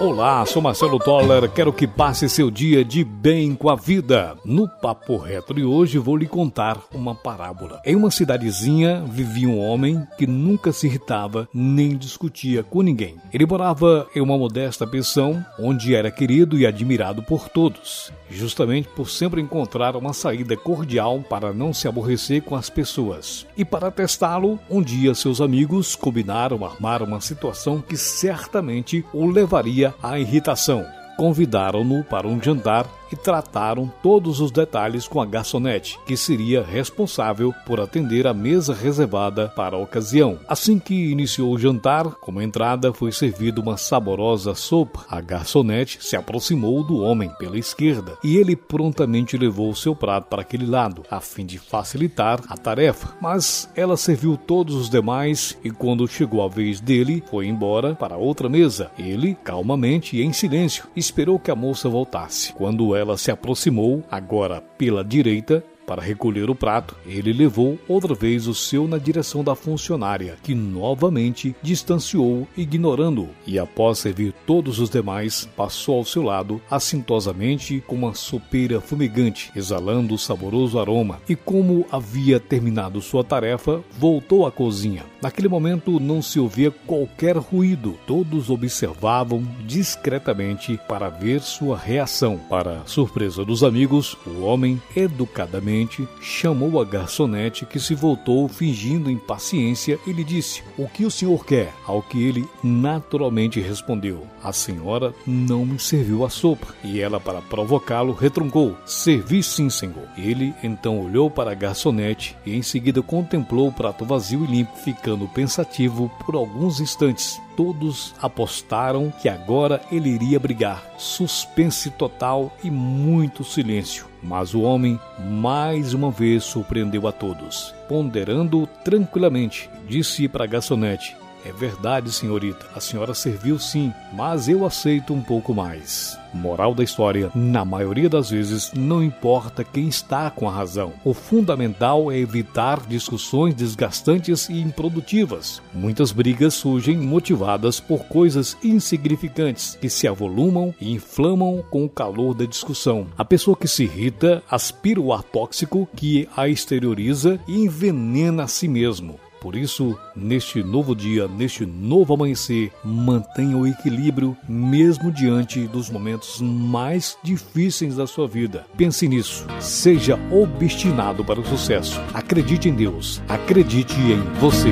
Olá, sou Marcelo Toller, quero que passe seu dia de bem com a vida. No Papo Reto de hoje vou lhe contar uma parábola. Em uma cidadezinha vivia um homem que nunca se irritava nem discutia com ninguém. Ele morava em uma modesta pensão onde era querido e admirado por todos, justamente por sempre encontrar uma saída cordial para não se aborrecer com as pessoas. E para testá-lo, um dia seus amigos combinaram armar uma situação que certamente o levaria a irritação. Convidaram-no para um jantar e trataram todos os detalhes com a garçonete, que seria responsável por atender a mesa reservada para a ocasião. Assim que iniciou o jantar, como entrada foi servida uma saborosa sopa. A garçonete se aproximou do homem pela esquerda e ele prontamente levou seu prato para aquele lado, a fim de facilitar a tarefa. Mas ela serviu todos os demais e quando chegou a vez dele, foi embora para outra mesa. Ele, calmamente e em silêncio, esperou que a moça voltasse. Quando ela se aproximou, agora pela direita, para recolher o prato, ele levou outra vez o seu na direção da funcionária, que novamente distanciou, ignorando-o, e após servir todos os demais, passou ao seu lado assintosamente com uma sopeira fumegante, exalando o saboroso aroma, e como havia terminado sua tarefa, voltou à cozinha. Naquele momento não se ouvia qualquer ruído, todos observavam discretamente para ver sua reação. Para surpresa dos amigos, o homem educadamente chamou a garçonete que se voltou fingindo impaciência e lhe disse: O que o senhor quer? Ao que ele naturalmente respondeu: A senhora não me serviu a sopa. E ela, para provocá-lo, retruncou: Servi sim, senhor. Ele então olhou para a garçonete e em seguida contemplou o prato vazio e limpo, ficando pensativo por alguns instantes todos apostaram que agora ele iria brigar. Suspense total e muito silêncio. Mas o homem mais uma vez surpreendeu a todos. Ponderando tranquilamente, disse para a garçonete: é verdade, senhorita. A senhora serviu sim, mas eu aceito um pouco mais. Moral da história: na maioria das vezes, não importa quem está com a razão. O fundamental é evitar discussões desgastantes e improdutivas. Muitas brigas surgem motivadas por coisas insignificantes que se avolumam e inflamam com o calor da discussão. A pessoa que se irrita aspira o ar tóxico que a exterioriza e envenena a si mesmo. Por isso, neste novo dia, neste novo amanhecer, mantenha o equilíbrio mesmo diante dos momentos mais difíceis da sua vida. Pense nisso. Seja obstinado para o sucesso. Acredite em Deus. Acredite em você.